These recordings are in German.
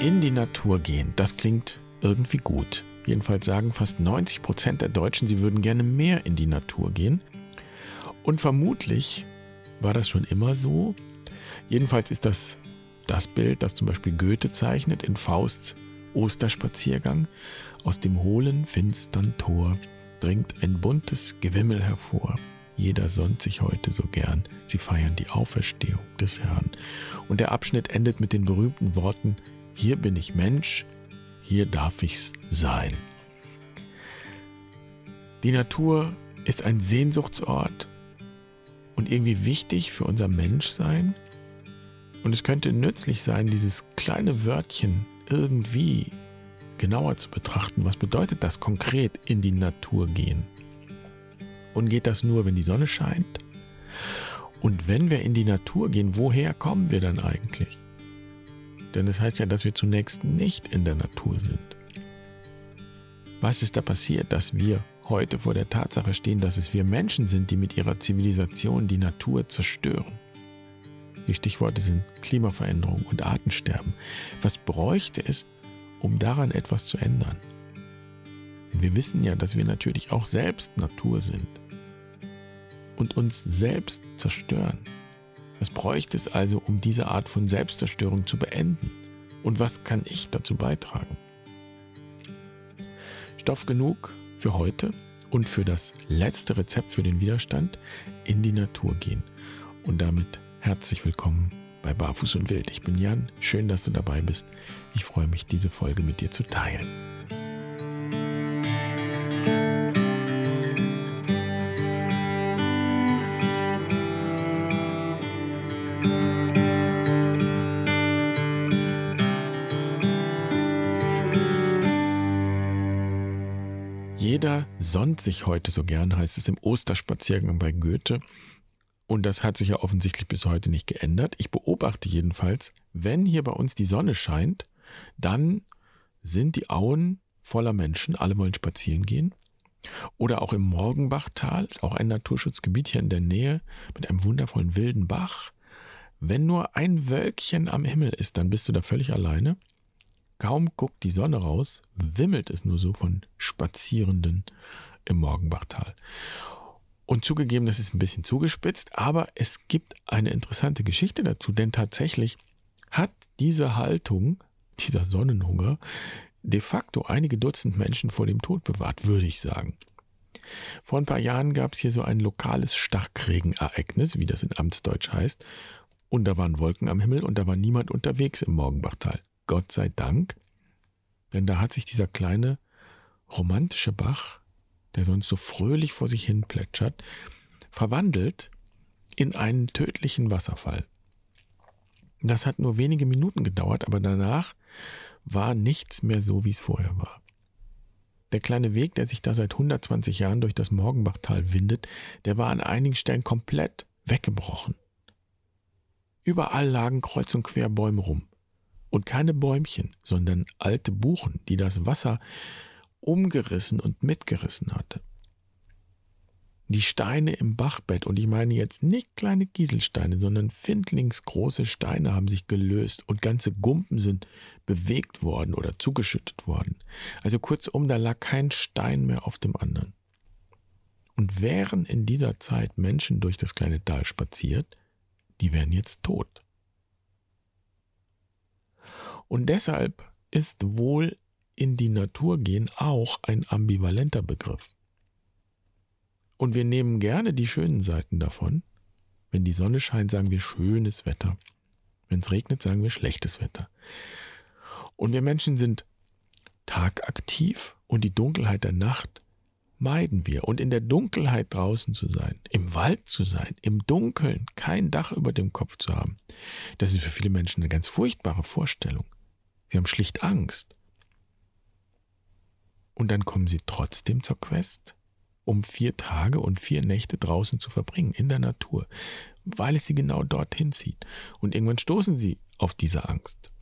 In die Natur gehen, das klingt irgendwie gut. Jedenfalls sagen fast 90 Prozent der Deutschen, sie würden gerne mehr in die Natur gehen. Und vermutlich war das schon immer so. Jedenfalls ist das das Bild, das zum Beispiel Goethe zeichnet in Fausts Osterspaziergang. Aus dem hohlen, finstern Tor dringt ein buntes Gewimmel hervor. Jeder sonnt sich heute so gern. Sie feiern die Auferstehung des Herrn. Und der Abschnitt endet mit den berühmten Worten: Hier bin ich Mensch, hier darf ich's sein. Die Natur ist ein Sehnsuchtsort und irgendwie wichtig für unser Menschsein. Und es könnte nützlich sein, dieses kleine Wörtchen irgendwie genauer zu betrachten. Was bedeutet das konkret in die Natur gehen? Und geht das nur, wenn die Sonne scheint? Und wenn wir in die Natur gehen, woher kommen wir dann eigentlich? Denn es das heißt ja, dass wir zunächst nicht in der Natur sind. Was ist da passiert, dass wir heute vor der Tatsache stehen, dass es wir Menschen sind, die mit ihrer Zivilisation die Natur zerstören? Die Stichworte sind Klimaveränderung und Artensterben. Was bräuchte es, um daran etwas zu ändern? Denn wir wissen ja, dass wir natürlich auch selbst Natur sind und uns selbst zerstören. Was bräuchte es also, um diese Art von Selbstzerstörung zu beenden? Und was kann ich dazu beitragen? Stoff genug für heute und für das letzte Rezept für den Widerstand in die Natur gehen. Und damit Herzlich willkommen bei Barfuß und Wild. Ich bin Jan, schön, dass du dabei bist. Ich freue mich, diese Folge mit dir zu teilen. Sich heute so gern, heißt es im Osterspaziergang bei Goethe. Und das hat sich ja offensichtlich bis heute nicht geändert. Ich beobachte jedenfalls, wenn hier bei uns die Sonne scheint, dann sind die Auen voller Menschen, alle wollen spazieren gehen. Oder auch im Morgenbachtal, ist auch ein Naturschutzgebiet hier in der Nähe mit einem wundervollen wilden Bach. Wenn nur ein Wölkchen am Himmel ist, dann bist du da völlig alleine. Kaum guckt die Sonne raus, wimmelt es nur so von Spazierenden im Morgenbachtal. Und zugegeben, das ist ein bisschen zugespitzt, aber es gibt eine interessante Geschichte dazu, denn tatsächlich hat diese Haltung, dieser Sonnenhunger, de facto einige Dutzend Menschen vor dem Tod bewahrt, würde ich sagen. Vor ein paar Jahren gab es hier so ein lokales Starkregenereignis, wie das in Amtsdeutsch heißt, und da waren Wolken am Himmel und da war niemand unterwegs im Morgenbachtal. Gott sei Dank, denn da hat sich dieser kleine romantische Bach der sonst so fröhlich vor sich hin plätschert, verwandelt in einen tödlichen Wasserfall. Das hat nur wenige Minuten gedauert, aber danach war nichts mehr so, wie es vorher war. Der kleine Weg, der sich da seit 120 Jahren durch das Morgenbachtal windet, der war an einigen Stellen komplett weggebrochen. Überall lagen kreuz und quer Bäume rum. Und keine Bäumchen, sondern alte Buchen, die das Wasser umgerissen und mitgerissen hatte. Die Steine im Bachbett, und ich meine jetzt nicht kleine Kieselsteine, sondern findlingsgroße Steine haben sich gelöst und ganze Gumpen sind bewegt worden oder zugeschüttet worden. Also kurzum, da lag kein Stein mehr auf dem anderen. Und wären in dieser Zeit Menschen durch das kleine Tal spaziert, die wären jetzt tot. Und deshalb ist wohl in die Natur gehen auch ein ambivalenter Begriff. Und wir nehmen gerne die schönen Seiten davon. Wenn die Sonne scheint, sagen wir schönes Wetter. Wenn es regnet, sagen wir schlechtes Wetter. Und wir Menschen sind tagaktiv und die Dunkelheit der Nacht meiden wir. Und in der Dunkelheit draußen zu sein, im Wald zu sein, im Dunkeln, kein Dach über dem Kopf zu haben, das ist für viele Menschen eine ganz furchtbare Vorstellung. Sie haben schlicht Angst. Und dann kommen sie trotzdem zur Quest, um vier Tage und vier Nächte draußen zu verbringen, in der Natur, weil es sie genau dorthin zieht. Und irgendwann stoßen sie auf diese Angst.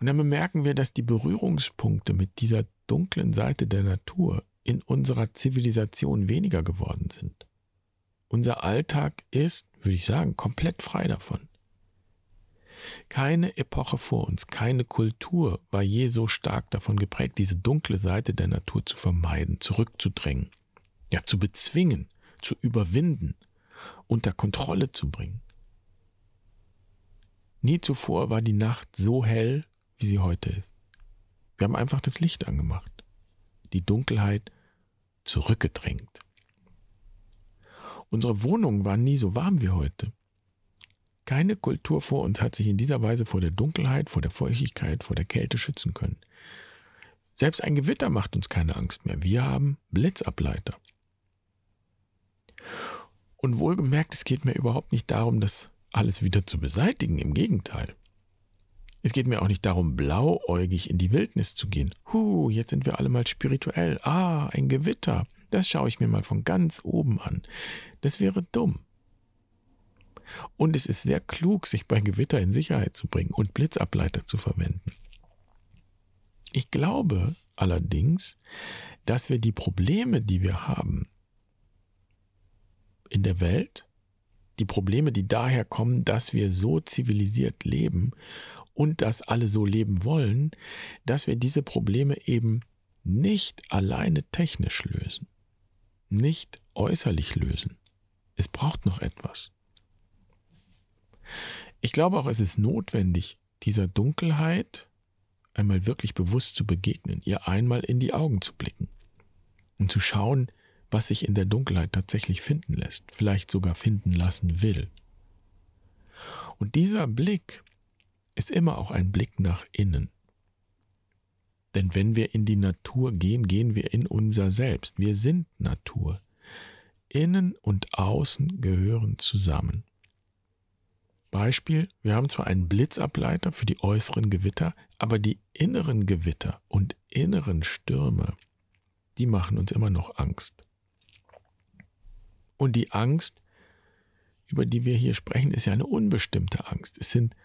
Und dann bemerken wir, dass die Berührungspunkte mit dieser dunklen Seite der Natur in unserer Zivilisation weniger geworden sind. Unser Alltag ist, würde ich sagen, komplett frei davon. Keine Epoche vor uns, keine Kultur war je so stark davon geprägt, diese dunkle Seite der Natur zu vermeiden, zurückzudrängen, ja zu bezwingen, zu überwinden, unter Kontrolle zu bringen. Nie zuvor war die Nacht so hell, wie sie heute ist. Wir haben einfach das Licht angemacht, die Dunkelheit zurückgedrängt. Unsere Wohnungen waren nie so warm wie heute. Keine Kultur vor uns hat sich in dieser Weise vor der Dunkelheit, vor der Feuchtigkeit, vor der Kälte schützen können. Selbst ein Gewitter macht uns keine Angst mehr. Wir haben Blitzableiter. Und wohlgemerkt, es geht mir überhaupt nicht darum, das alles wieder zu beseitigen. Im Gegenteil. Es geht mir auch nicht darum, blauäugig in die Wildnis zu gehen. Huh, jetzt sind wir alle mal spirituell. Ah, ein Gewitter. Das schaue ich mir mal von ganz oben an. Das wäre dumm. Und es ist sehr klug, sich bei Gewitter in Sicherheit zu bringen und Blitzableiter zu verwenden. Ich glaube allerdings, dass wir die Probleme, die wir haben in der Welt, die Probleme, die daher kommen, dass wir so zivilisiert leben und dass alle so leben wollen, dass wir diese Probleme eben nicht alleine technisch lösen, nicht äußerlich lösen. Es braucht noch etwas. Ich glaube auch, es ist notwendig, dieser Dunkelheit einmal wirklich bewusst zu begegnen, ihr einmal in die Augen zu blicken und zu schauen, was sich in der Dunkelheit tatsächlich finden lässt, vielleicht sogar finden lassen will. Und dieser Blick ist immer auch ein Blick nach innen. Denn wenn wir in die Natur gehen, gehen wir in unser Selbst. Wir sind Natur. Innen und Außen gehören zusammen. Beispiel, wir haben zwar einen Blitzableiter für die äußeren Gewitter, aber die inneren Gewitter und inneren Stürme, die machen uns immer noch Angst. Und die Angst, über die wir hier sprechen, ist ja eine unbestimmte Angst. Es sind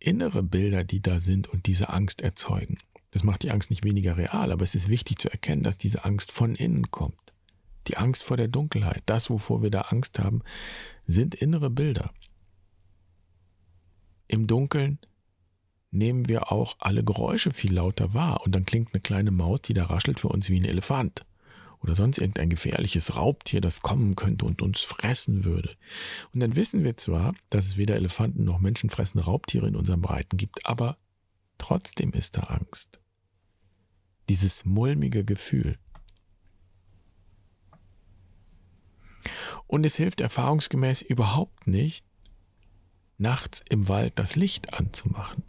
innere Bilder, die da sind und diese Angst erzeugen. Das macht die Angst nicht weniger real, aber es ist wichtig zu erkennen, dass diese Angst von innen kommt. Die Angst vor der Dunkelheit, das, wovor wir da Angst haben, sind innere Bilder. Im Dunkeln nehmen wir auch alle Geräusche viel lauter wahr und dann klingt eine kleine Maus, die da raschelt für uns wie ein Elefant oder sonst irgendein gefährliches Raubtier, das kommen könnte und uns fressen würde. Und dann wissen wir zwar, dass es weder Elefanten noch menschenfressende Raubtiere in unseren Breiten gibt, aber trotzdem ist da Angst. Dieses mulmige Gefühl. Und es hilft erfahrungsgemäß überhaupt nicht, nachts im Wald das Licht anzumachen.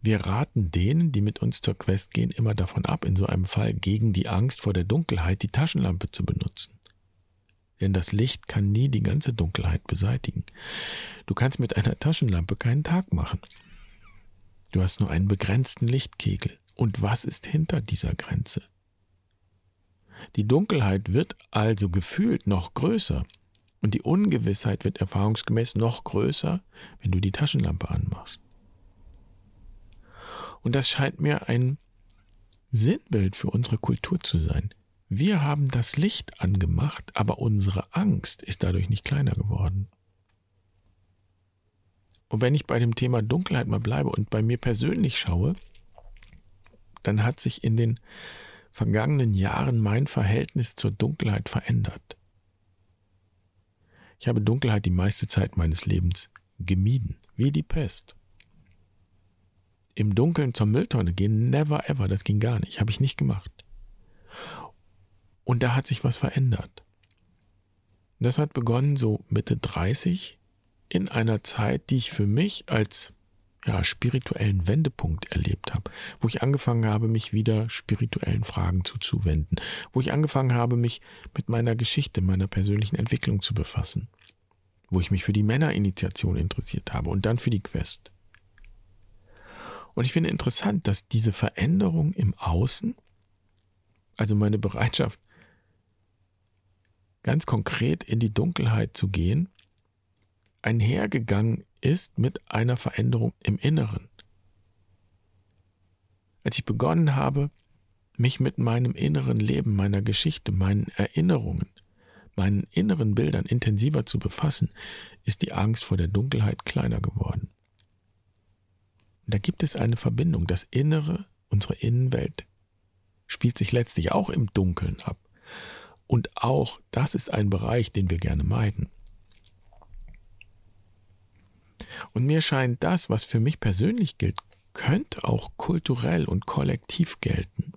Wir raten denen, die mit uns zur Quest gehen, immer davon ab, in so einem Fall gegen die Angst vor der Dunkelheit die Taschenlampe zu benutzen. Denn das Licht kann nie die ganze Dunkelheit beseitigen. Du kannst mit einer Taschenlampe keinen Tag machen. Du hast nur einen begrenzten Lichtkegel. Und was ist hinter dieser Grenze? Die Dunkelheit wird also gefühlt noch größer, und die Ungewissheit wird erfahrungsgemäß noch größer, wenn du die Taschenlampe anmachst. Und das scheint mir ein Sinnbild für unsere Kultur zu sein. Wir haben das Licht angemacht, aber unsere Angst ist dadurch nicht kleiner geworden. Und wenn ich bei dem Thema Dunkelheit mal bleibe und bei mir persönlich schaue, dann hat sich in den vergangenen Jahren mein Verhältnis zur Dunkelheit verändert. Ich habe Dunkelheit die meiste Zeit meines Lebens gemieden, wie die Pest. Im Dunkeln zur Mülltonne gehen, never ever, das ging gar nicht, habe ich nicht gemacht. Und da hat sich was verändert. Das hat begonnen so Mitte 30 in einer Zeit, die ich für mich als ja, spirituellen Wendepunkt erlebt habe, wo ich angefangen habe, mich wieder spirituellen Fragen zuzuwenden, wo ich angefangen habe, mich mit meiner Geschichte, meiner persönlichen Entwicklung zu befassen, wo ich mich für die Männerinitiation interessiert habe und dann für die Quest. Und ich finde interessant, dass diese Veränderung im Außen, also meine Bereitschaft, ganz konkret in die Dunkelheit zu gehen, einhergegangen ist mit einer Veränderung im Inneren. Als ich begonnen habe, mich mit meinem inneren Leben, meiner Geschichte, meinen Erinnerungen, meinen inneren Bildern intensiver zu befassen, ist die Angst vor der Dunkelheit kleiner geworden. Und da gibt es eine Verbindung. Das Innere, unsere Innenwelt, spielt sich letztlich auch im Dunkeln ab. Und auch das ist ein Bereich, den wir gerne meiden. Und mir scheint das, was für mich persönlich gilt, könnte auch kulturell und kollektiv gelten.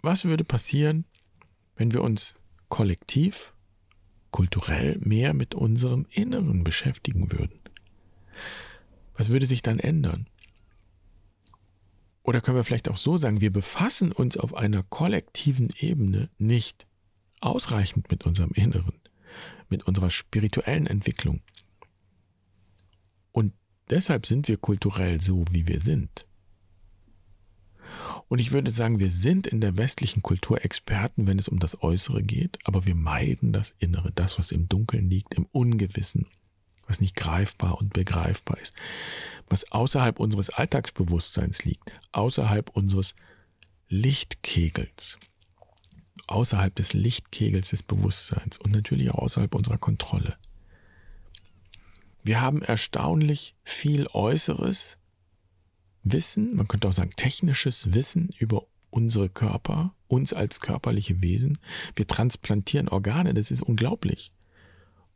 Was würde passieren, wenn wir uns kollektiv, kulturell mehr mit unserem Inneren beschäftigen würden? Was würde sich dann ändern? Oder können wir vielleicht auch so sagen, wir befassen uns auf einer kollektiven Ebene nicht ausreichend mit unserem Inneren, mit unserer spirituellen Entwicklung. Und deshalb sind wir kulturell so, wie wir sind. Und ich würde sagen, wir sind in der westlichen Kultur Experten, wenn es um das Äußere geht, aber wir meiden das Innere, das, was im Dunkeln liegt, im Ungewissen, was nicht greifbar und begreifbar ist, was außerhalb unseres Alltagsbewusstseins liegt, außerhalb unseres Lichtkegels, außerhalb des Lichtkegels des Bewusstseins und natürlich auch außerhalb unserer Kontrolle. Wir haben erstaunlich viel Äußeres Wissen, man könnte auch sagen technisches Wissen über unsere Körper, uns als körperliche Wesen. Wir transplantieren Organe, das ist unglaublich.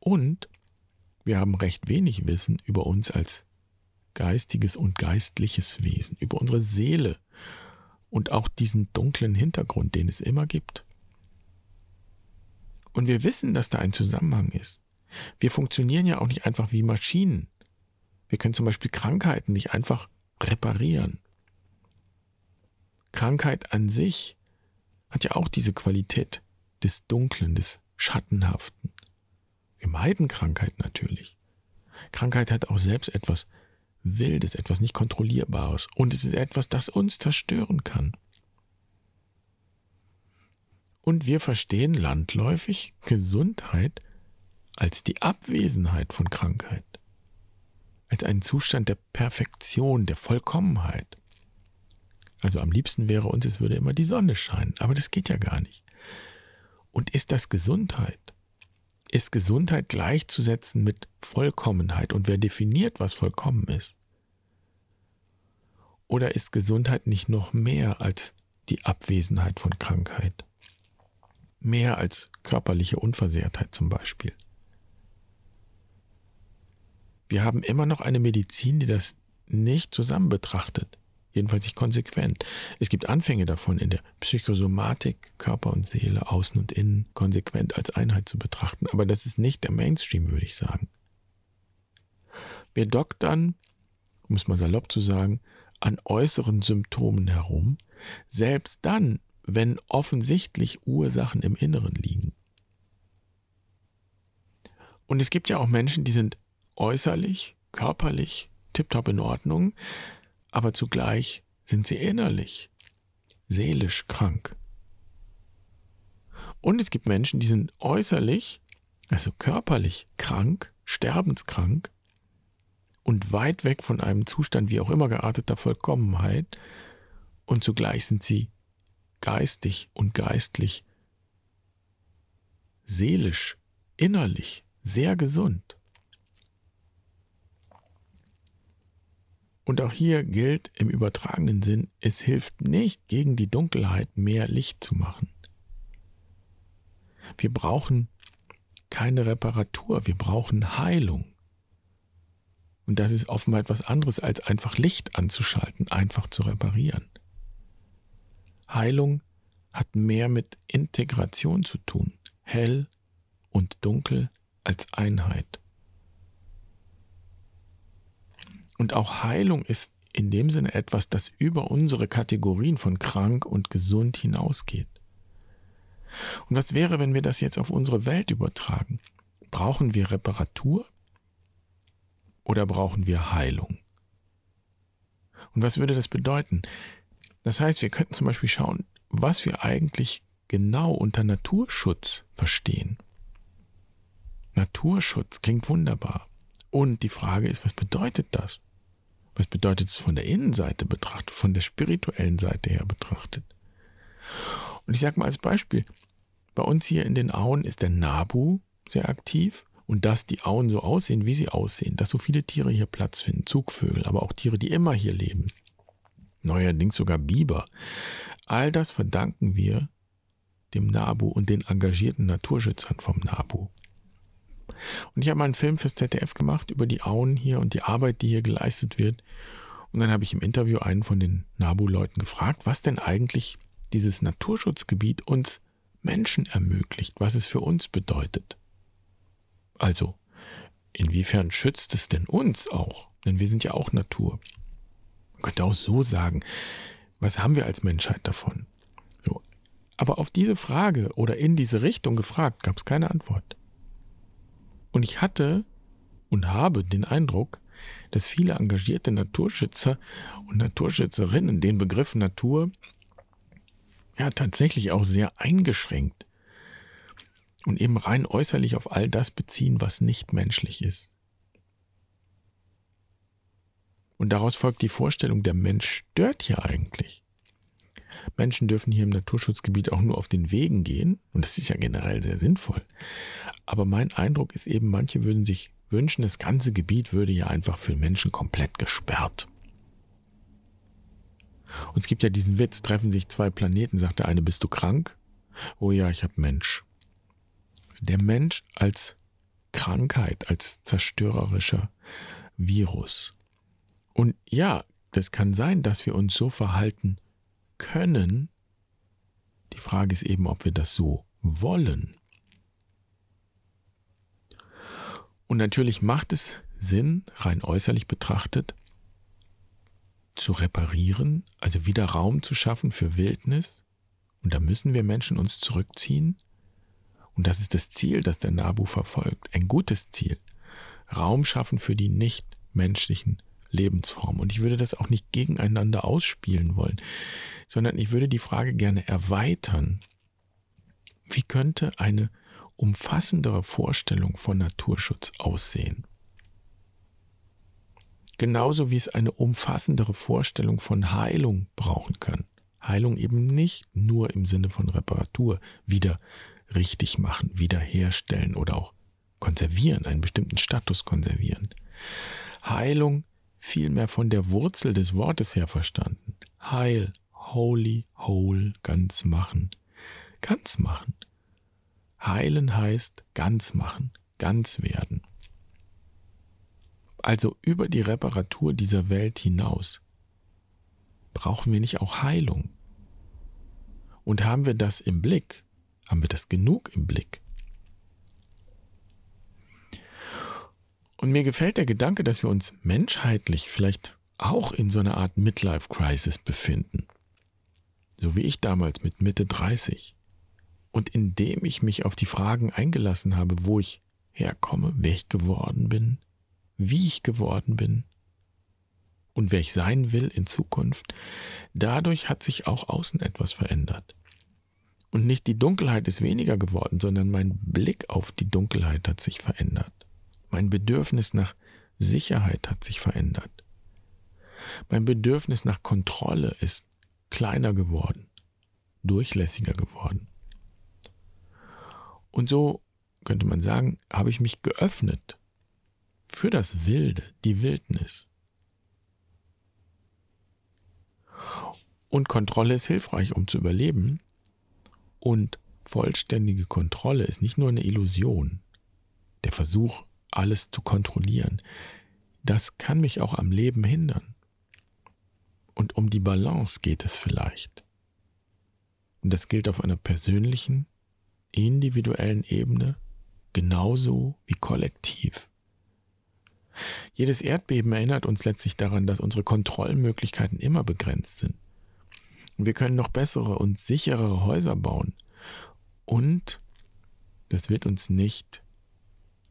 Und wir haben recht wenig Wissen über uns als geistiges und geistliches Wesen, über unsere Seele und auch diesen dunklen Hintergrund, den es immer gibt. Und wir wissen, dass da ein Zusammenhang ist. Wir funktionieren ja auch nicht einfach wie Maschinen. Wir können zum Beispiel Krankheiten nicht einfach reparieren. Krankheit an sich hat ja auch diese Qualität des Dunklen, des Schattenhaften. Wir meiden Krankheit natürlich. Krankheit hat auch selbst etwas Wildes, etwas nicht Kontrollierbares. Und es ist etwas, das uns zerstören kann. Und wir verstehen landläufig Gesundheit als die Abwesenheit von Krankheit, als einen Zustand der Perfektion, der Vollkommenheit. Also am liebsten wäre uns, es würde immer die Sonne scheinen, aber das geht ja gar nicht. Und ist das Gesundheit? ist Gesundheit gleichzusetzen mit Vollkommenheit. Und wer definiert, was vollkommen ist? Oder ist Gesundheit nicht noch mehr als die Abwesenheit von Krankheit? Mehr als körperliche Unversehrtheit zum Beispiel. Wir haben immer noch eine Medizin, die das nicht zusammen betrachtet jedenfalls nicht konsequent. Es gibt Anfänge davon in der Psychosomatik, Körper und Seele, Außen und Innen konsequent als Einheit zu betrachten, aber das ist nicht der Mainstream, würde ich sagen. Wir doktern, um es mal salopp zu sagen, an äußeren Symptomen herum, selbst dann, wenn offensichtlich Ursachen im Inneren liegen. Und es gibt ja auch Menschen, die sind äußerlich, körperlich, tiptop in Ordnung, aber zugleich sind sie innerlich, seelisch krank. Und es gibt Menschen, die sind äußerlich, also körperlich krank, sterbenskrank und weit weg von einem Zustand wie auch immer gearteter Vollkommenheit und zugleich sind sie geistig und geistlich, seelisch, innerlich sehr gesund. Und auch hier gilt im übertragenen Sinn, es hilft nicht gegen die Dunkelheit mehr Licht zu machen. Wir brauchen keine Reparatur, wir brauchen Heilung. Und das ist offenbar etwas anderes, als einfach Licht anzuschalten, einfach zu reparieren. Heilung hat mehr mit Integration zu tun, hell und dunkel als Einheit. Und auch Heilung ist in dem Sinne etwas, das über unsere Kategorien von krank und gesund hinausgeht. Und was wäre, wenn wir das jetzt auf unsere Welt übertragen? Brauchen wir Reparatur oder brauchen wir Heilung? Und was würde das bedeuten? Das heißt, wir könnten zum Beispiel schauen, was wir eigentlich genau unter Naturschutz verstehen. Naturschutz klingt wunderbar. Und die Frage ist, was bedeutet das? Was bedeutet es von der Innenseite betrachtet, von der spirituellen Seite her betrachtet? Und ich sage mal als Beispiel, bei uns hier in den Auen ist der Nabu sehr aktiv und dass die Auen so aussehen, wie sie aussehen, dass so viele Tiere hier Platz finden, Zugvögel, aber auch Tiere, die immer hier leben, neuerdings sogar Biber, all das verdanken wir dem NABU und den engagierten Naturschützern vom NABU. Und ich habe mal einen Film fürs ZDF gemacht über die Auen hier und die Arbeit, die hier geleistet wird. Und dann habe ich im Interview einen von den NABU-Leuten gefragt, was denn eigentlich dieses Naturschutzgebiet uns Menschen ermöglicht, was es für uns bedeutet. Also, inwiefern schützt es denn uns auch? Denn wir sind ja auch Natur. Man könnte auch so sagen, was haben wir als Menschheit davon? So. Aber auf diese Frage oder in diese Richtung gefragt, gab es keine Antwort. Und ich hatte und habe den Eindruck, dass viele engagierte Naturschützer und Naturschützerinnen den Begriff Natur ja tatsächlich auch sehr eingeschränkt und eben rein äußerlich auf all das beziehen, was nicht menschlich ist. Und daraus folgt die Vorstellung, der Mensch stört hier eigentlich. Menschen dürfen hier im Naturschutzgebiet auch nur auf den Wegen gehen, und das ist ja generell sehr sinnvoll. Aber mein Eindruck ist eben, manche würden sich wünschen, das ganze Gebiet würde ja einfach für Menschen komplett gesperrt. Und es gibt ja diesen Witz, treffen sich zwei Planeten, sagt der eine, bist du krank? Oh ja, ich habe Mensch. Der Mensch als Krankheit, als zerstörerischer Virus. Und ja, das kann sein, dass wir uns so verhalten können. Die Frage ist eben, ob wir das so wollen. Und natürlich macht es Sinn, rein äußerlich betrachtet, zu reparieren, also wieder Raum zu schaffen für Wildnis. Und da müssen wir Menschen uns zurückziehen. Und das ist das Ziel, das der Nabu verfolgt. Ein gutes Ziel. Raum schaffen für die nichtmenschlichen Lebensformen. Und ich würde das auch nicht gegeneinander ausspielen wollen, sondern ich würde die Frage gerne erweitern. Wie könnte eine umfassendere Vorstellung von Naturschutz aussehen? Genauso wie es eine umfassendere Vorstellung von Heilung brauchen kann. Heilung eben nicht nur im Sinne von Reparatur, wieder richtig machen, wiederherstellen oder auch konservieren, einen bestimmten Status konservieren. Heilung vielmehr von der Wurzel des Wortes her verstanden. Heil, holy, whole, ganz machen. Ganz machen. Heilen heißt ganz machen, ganz werden also über die Reparatur dieser Welt hinaus, brauchen wir nicht auch Heilung? Und haben wir das im Blick? Haben wir das genug im Blick? Und mir gefällt der Gedanke, dass wir uns menschheitlich vielleicht auch in so einer Art Midlife-Crisis befinden. So wie ich damals mit Mitte 30. Und indem ich mich auf die Fragen eingelassen habe, wo ich herkomme, wer ich geworden bin, wie ich geworden bin und wer ich sein will in Zukunft, dadurch hat sich auch außen etwas verändert. Und nicht die Dunkelheit ist weniger geworden, sondern mein Blick auf die Dunkelheit hat sich verändert. Mein Bedürfnis nach Sicherheit hat sich verändert. Mein Bedürfnis nach Kontrolle ist kleiner geworden, durchlässiger geworden. Und so könnte man sagen, habe ich mich geöffnet für das Wilde, die Wildnis. Und Kontrolle ist hilfreich, um zu überleben. Und vollständige Kontrolle ist nicht nur eine Illusion, der Versuch, alles zu kontrollieren. Das kann mich auch am Leben hindern. Und um die Balance geht es vielleicht. Und das gilt auf einer persönlichen, individuellen Ebene genauso wie kollektiv. Jedes Erdbeben erinnert uns letztlich daran, dass unsere Kontrollmöglichkeiten immer begrenzt sind. Und wir können noch bessere und sicherere Häuser bauen. Und das wird uns nicht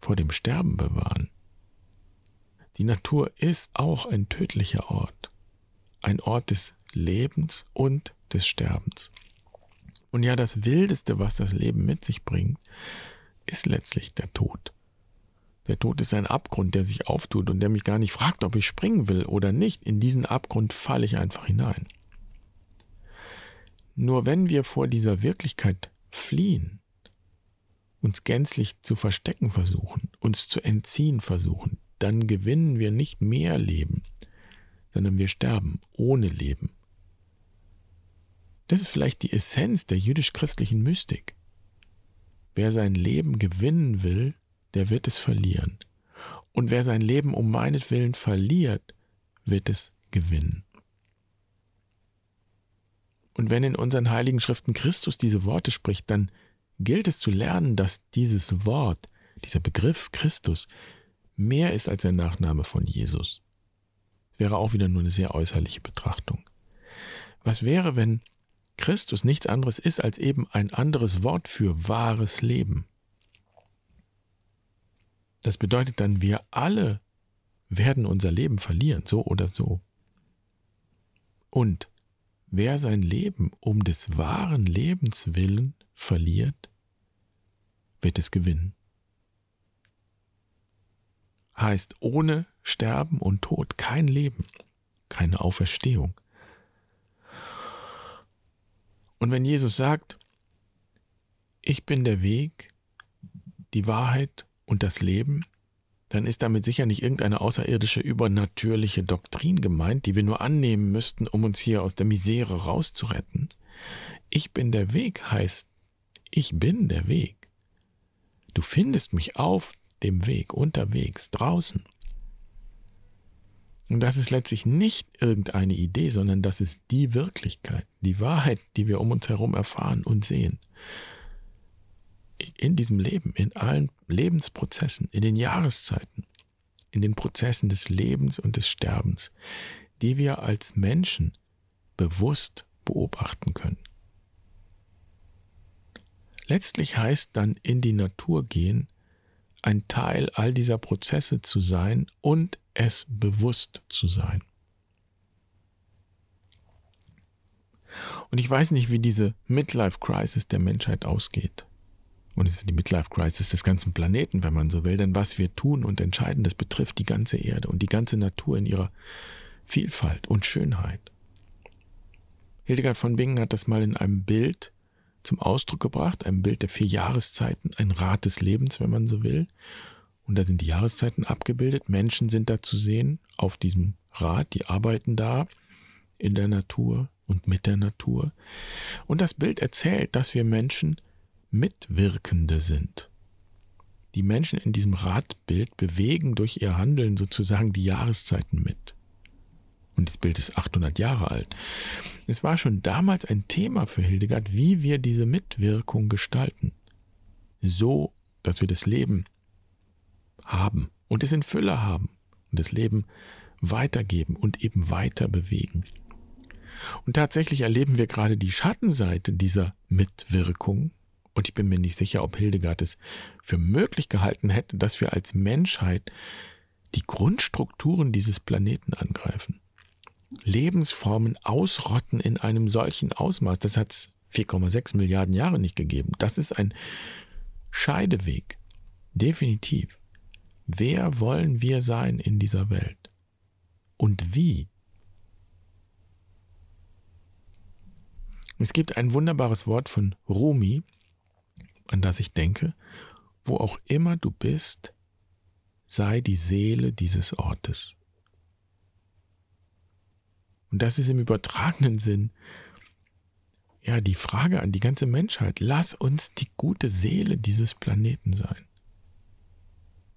vor dem Sterben bewahren. Die Natur ist auch ein tödlicher Ort. Ein Ort des Lebens und des Sterbens. Und ja, das Wildeste, was das Leben mit sich bringt, ist letztlich der Tod. Der Tod ist ein Abgrund, der sich auftut und der mich gar nicht fragt, ob ich springen will oder nicht. In diesen Abgrund falle ich einfach hinein. Nur wenn wir vor dieser Wirklichkeit fliehen, uns gänzlich zu verstecken versuchen uns zu entziehen versuchen, dann gewinnen wir nicht mehr Leben, sondern wir sterben ohne Leben. Das ist vielleicht die Essenz der jüdisch-christlichen Mystik. Wer sein Leben gewinnen will, der wird es verlieren. Und wer sein Leben um meinetwillen verliert, wird es gewinnen. Und wenn in unseren heiligen Schriften Christus diese Worte spricht, dann gilt es zu lernen, dass dieses Wort, dieser Begriff Christus, mehr ist als der Nachname von Jesus. Wäre auch wieder nur eine sehr äußerliche Betrachtung. Was wäre, wenn Christus nichts anderes ist als eben ein anderes Wort für wahres Leben? Das bedeutet dann, wir alle werden unser Leben verlieren, so oder so. Und wer sein Leben um des wahren Lebens willen verliert, wird es gewinnen. Heißt ohne Sterben und Tod kein Leben, keine Auferstehung. Und wenn Jesus sagt, ich bin der Weg, die Wahrheit und das Leben, dann ist damit sicher nicht irgendeine außerirdische, übernatürliche Doktrin gemeint, die wir nur annehmen müssten, um uns hier aus der Misere rauszuretten. Ich bin der Weg heißt, ich bin der Weg. Du findest mich auf dem Weg, unterwegs, draußen. Und das ist letztlich nicht irgendeine Idee, sondern das ist die Wirklichkeit, die Wahrheit, die wir um uns herum erfahren und sehen in diesem Leben, in allen Lebensprozessen, in den Jahreszeiten, in den Prozessen des Lebens und des Sterbens, die wir als Menschen bewusst beobachten können. Letztlich heißt dann in die Natur gehen, ein Teil all dieser Prozesse zu sein und es bewusst zu sein. Und ich weiß nicht, wie diese Midlife Crisis der Menschheit ausgeht und es ist die Midlife Crisis des ganzen Planeten, wenn man so will, denn was wir tun und entscheiden, das betrifft die ganze Erde und die ganze Natur in ihrer Vielfalt und Schönheit. Hildegard von Bingen hat das mal in einem Bild zum Ausdruck gebracht, einem Bild der vier Jahreszeiten, ein Rad des Lebens, wenn man so will. Und da sind die Jahreszeiten abgebildet, Menschen sind da zu sehen auf diesem Rad, die arbeiten da in der Natur und mit der Natur. Und das Bild erzählt, dass wir Menschen Mitwirkende sind. Die Menschen in diesem Radbild bewegen durch ihr Handeln sozusagen die Jahreszeiten mit. Und das Bild ist 800 Jahre alt. Es war schon damals ein Thema für Hildegard, wie wir diese Mitwirkung gestalten. So, dass wir das Leben haben und es in Fülle haben und das Leben weitergeben und eben weiter bewegen. Und tatsächlich erleben wir gerade die Schattenseite dieser Mitwirkung und ich bin mir nicht sicher, ob Hildegard es für möglich gehalten hätte, dass wir als Menschheit die Grundstrukturen dieses Planeten angreifen. Lebensformen ausrotten in einem solchen Ausmaß. Das hat es 4,6 Milliarden Jahre nicht gegeben. Das ist ein Scheideweg. Definitiv. Wer wollen wir sein in dieser Welt? Und wie? Es gibt ein wunderbares Wort von Rumi, an das ich denke, wo auch immer du bist, sei die Seele dieses Ortes. Und das ist im übertragenen Sinn ja die Frage an die ganze Menschheit. Lass uns die gute Seele dieses Planeten sein.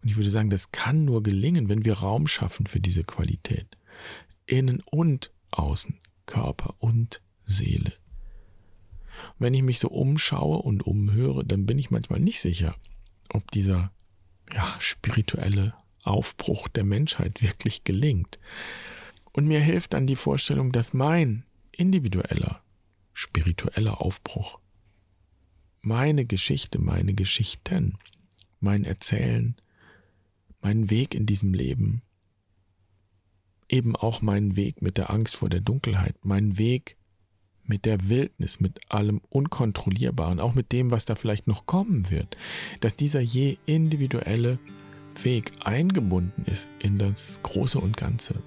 Und ich würde sagen, das kann nur gelingen, wenn wir Raum schaffen für diese Qualität. Innen und außen, Körper und Seele wenn ich mich so umschaue und umhöre, dann bin ich manchmal nicht sicher, ob dieser ja, spirituelle Aufbruch der Menschheit wirklich gelingt. Und mir hilft dann die Vorstellung, dass mein individueller, spiritueller Aufbruch, meine Geschichte, meine Geschichten, mein Erzählen, mein Weg in diesem Leben, eben auch mein Weg mit der Angst vor der Dunkelheit, mein Weg mit der Wildnis, mit allem Unkontrollierbaren, auch mit dem, was da vielleicht noch kommen wird, dass dieser je individuelle Weg eingebunden ist in das Große und Ganze.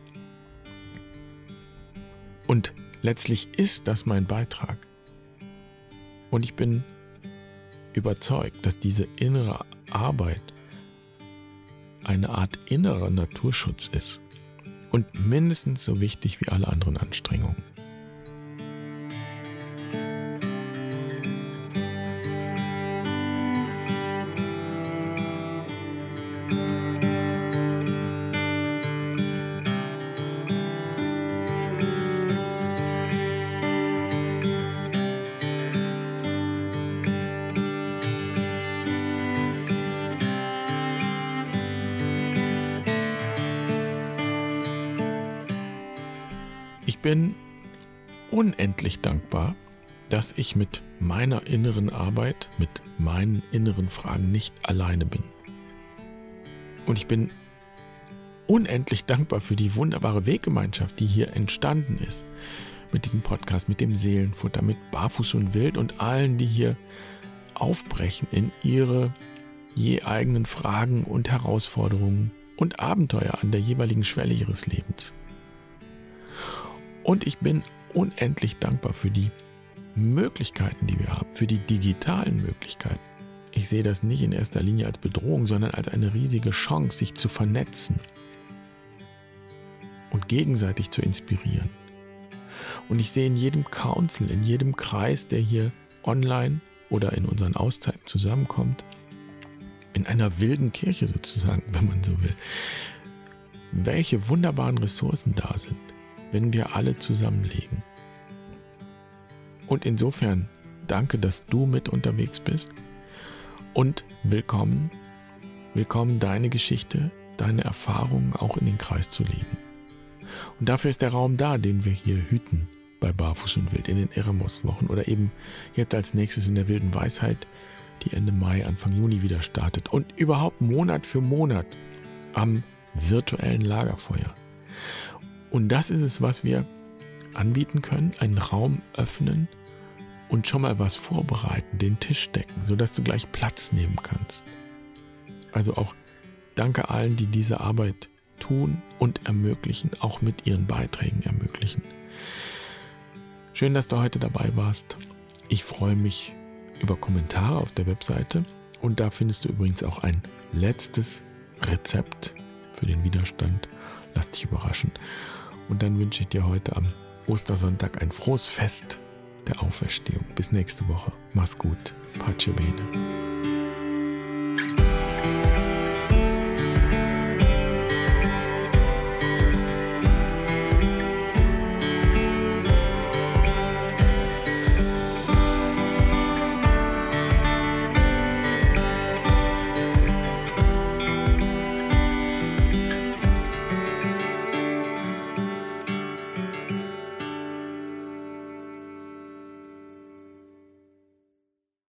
Und letztlich ist das mein Beitrag. Und ich bin überzeugt, dass diese innere Arbeit eine Art innerer Naturschutz ist und mindestens so wichtig wie alle anderen Anstrengungen. Ich bin unendlich dankbar, dass ich mit meiner inneren Arbeit, mit meinen inneren Fragen nicht alleine bin. Und ich bin unendlich dankbar für die wunderbare Weggemeinschaft, die hier entstanden ist. Mit diesem Podcast, mit dem Seelenfutter, mit Barfuß und Wild und allen, die hier aufbrechen in ihre je eigenen Fragen und Herausforderungen und Abenteuer an der jeweiligen Schwelle ihres Lebens. Und ich bin unendlich dankbar für die Möglichkeiten, die wir haben, für die digitalen Möglichkeiten. Ich sehe das nicht in erster Linie als Bedrohung, sondern als eine riesige Chance, sich zu vernetzen und gegenseitig zu inspirieren. Und ich sehe in jedem Council, in jedem Kreis, der hier online oder in unseren Auszeiten zusammenkommt, in einer wilden Kirche sozusagen, wenn man so will, welche wunderbaren Ressourcen da sind wenn wir alle zusammenlegen. Und insofern danke, dass du mit unterwegs bist und willkommen, willkommen deine Geschichte, deine Erfahrungen auch in den Kreis zu legen. Und dafür ist der Raum da, den wir hier hüten bei Barfuß und Wild in den Eremos-Wochen oder eben jetzt als nächstes in der wilden Weisheit, die Ende Mai, Anfang Juni wieder startet und überhaupt Monat für Monat am virtuellen Lagerfeuer. Und das ist es, was wir anbieten können, einen Raum öffnen und schon mal was vorbereiten, den Tisch decken, sodass du gleich Platz nehmen kannst. Also auch danke allen, die diese Arbeit tun und ermöglichen, auch mit ihren Beiträgen ermöglichen. Schön, dass du heute dabei warst. Ich freue mich über Kommentare auf der Webseite und da findest du übrigens auch ein letztes Rezept für den Widerstand. Lass dich überraschen. Und dann wünsche ich dir heute am Ostersonntag ein frohes Fest der Auferstehung. Bis nächste Woche. Mach's gut. Pace bene.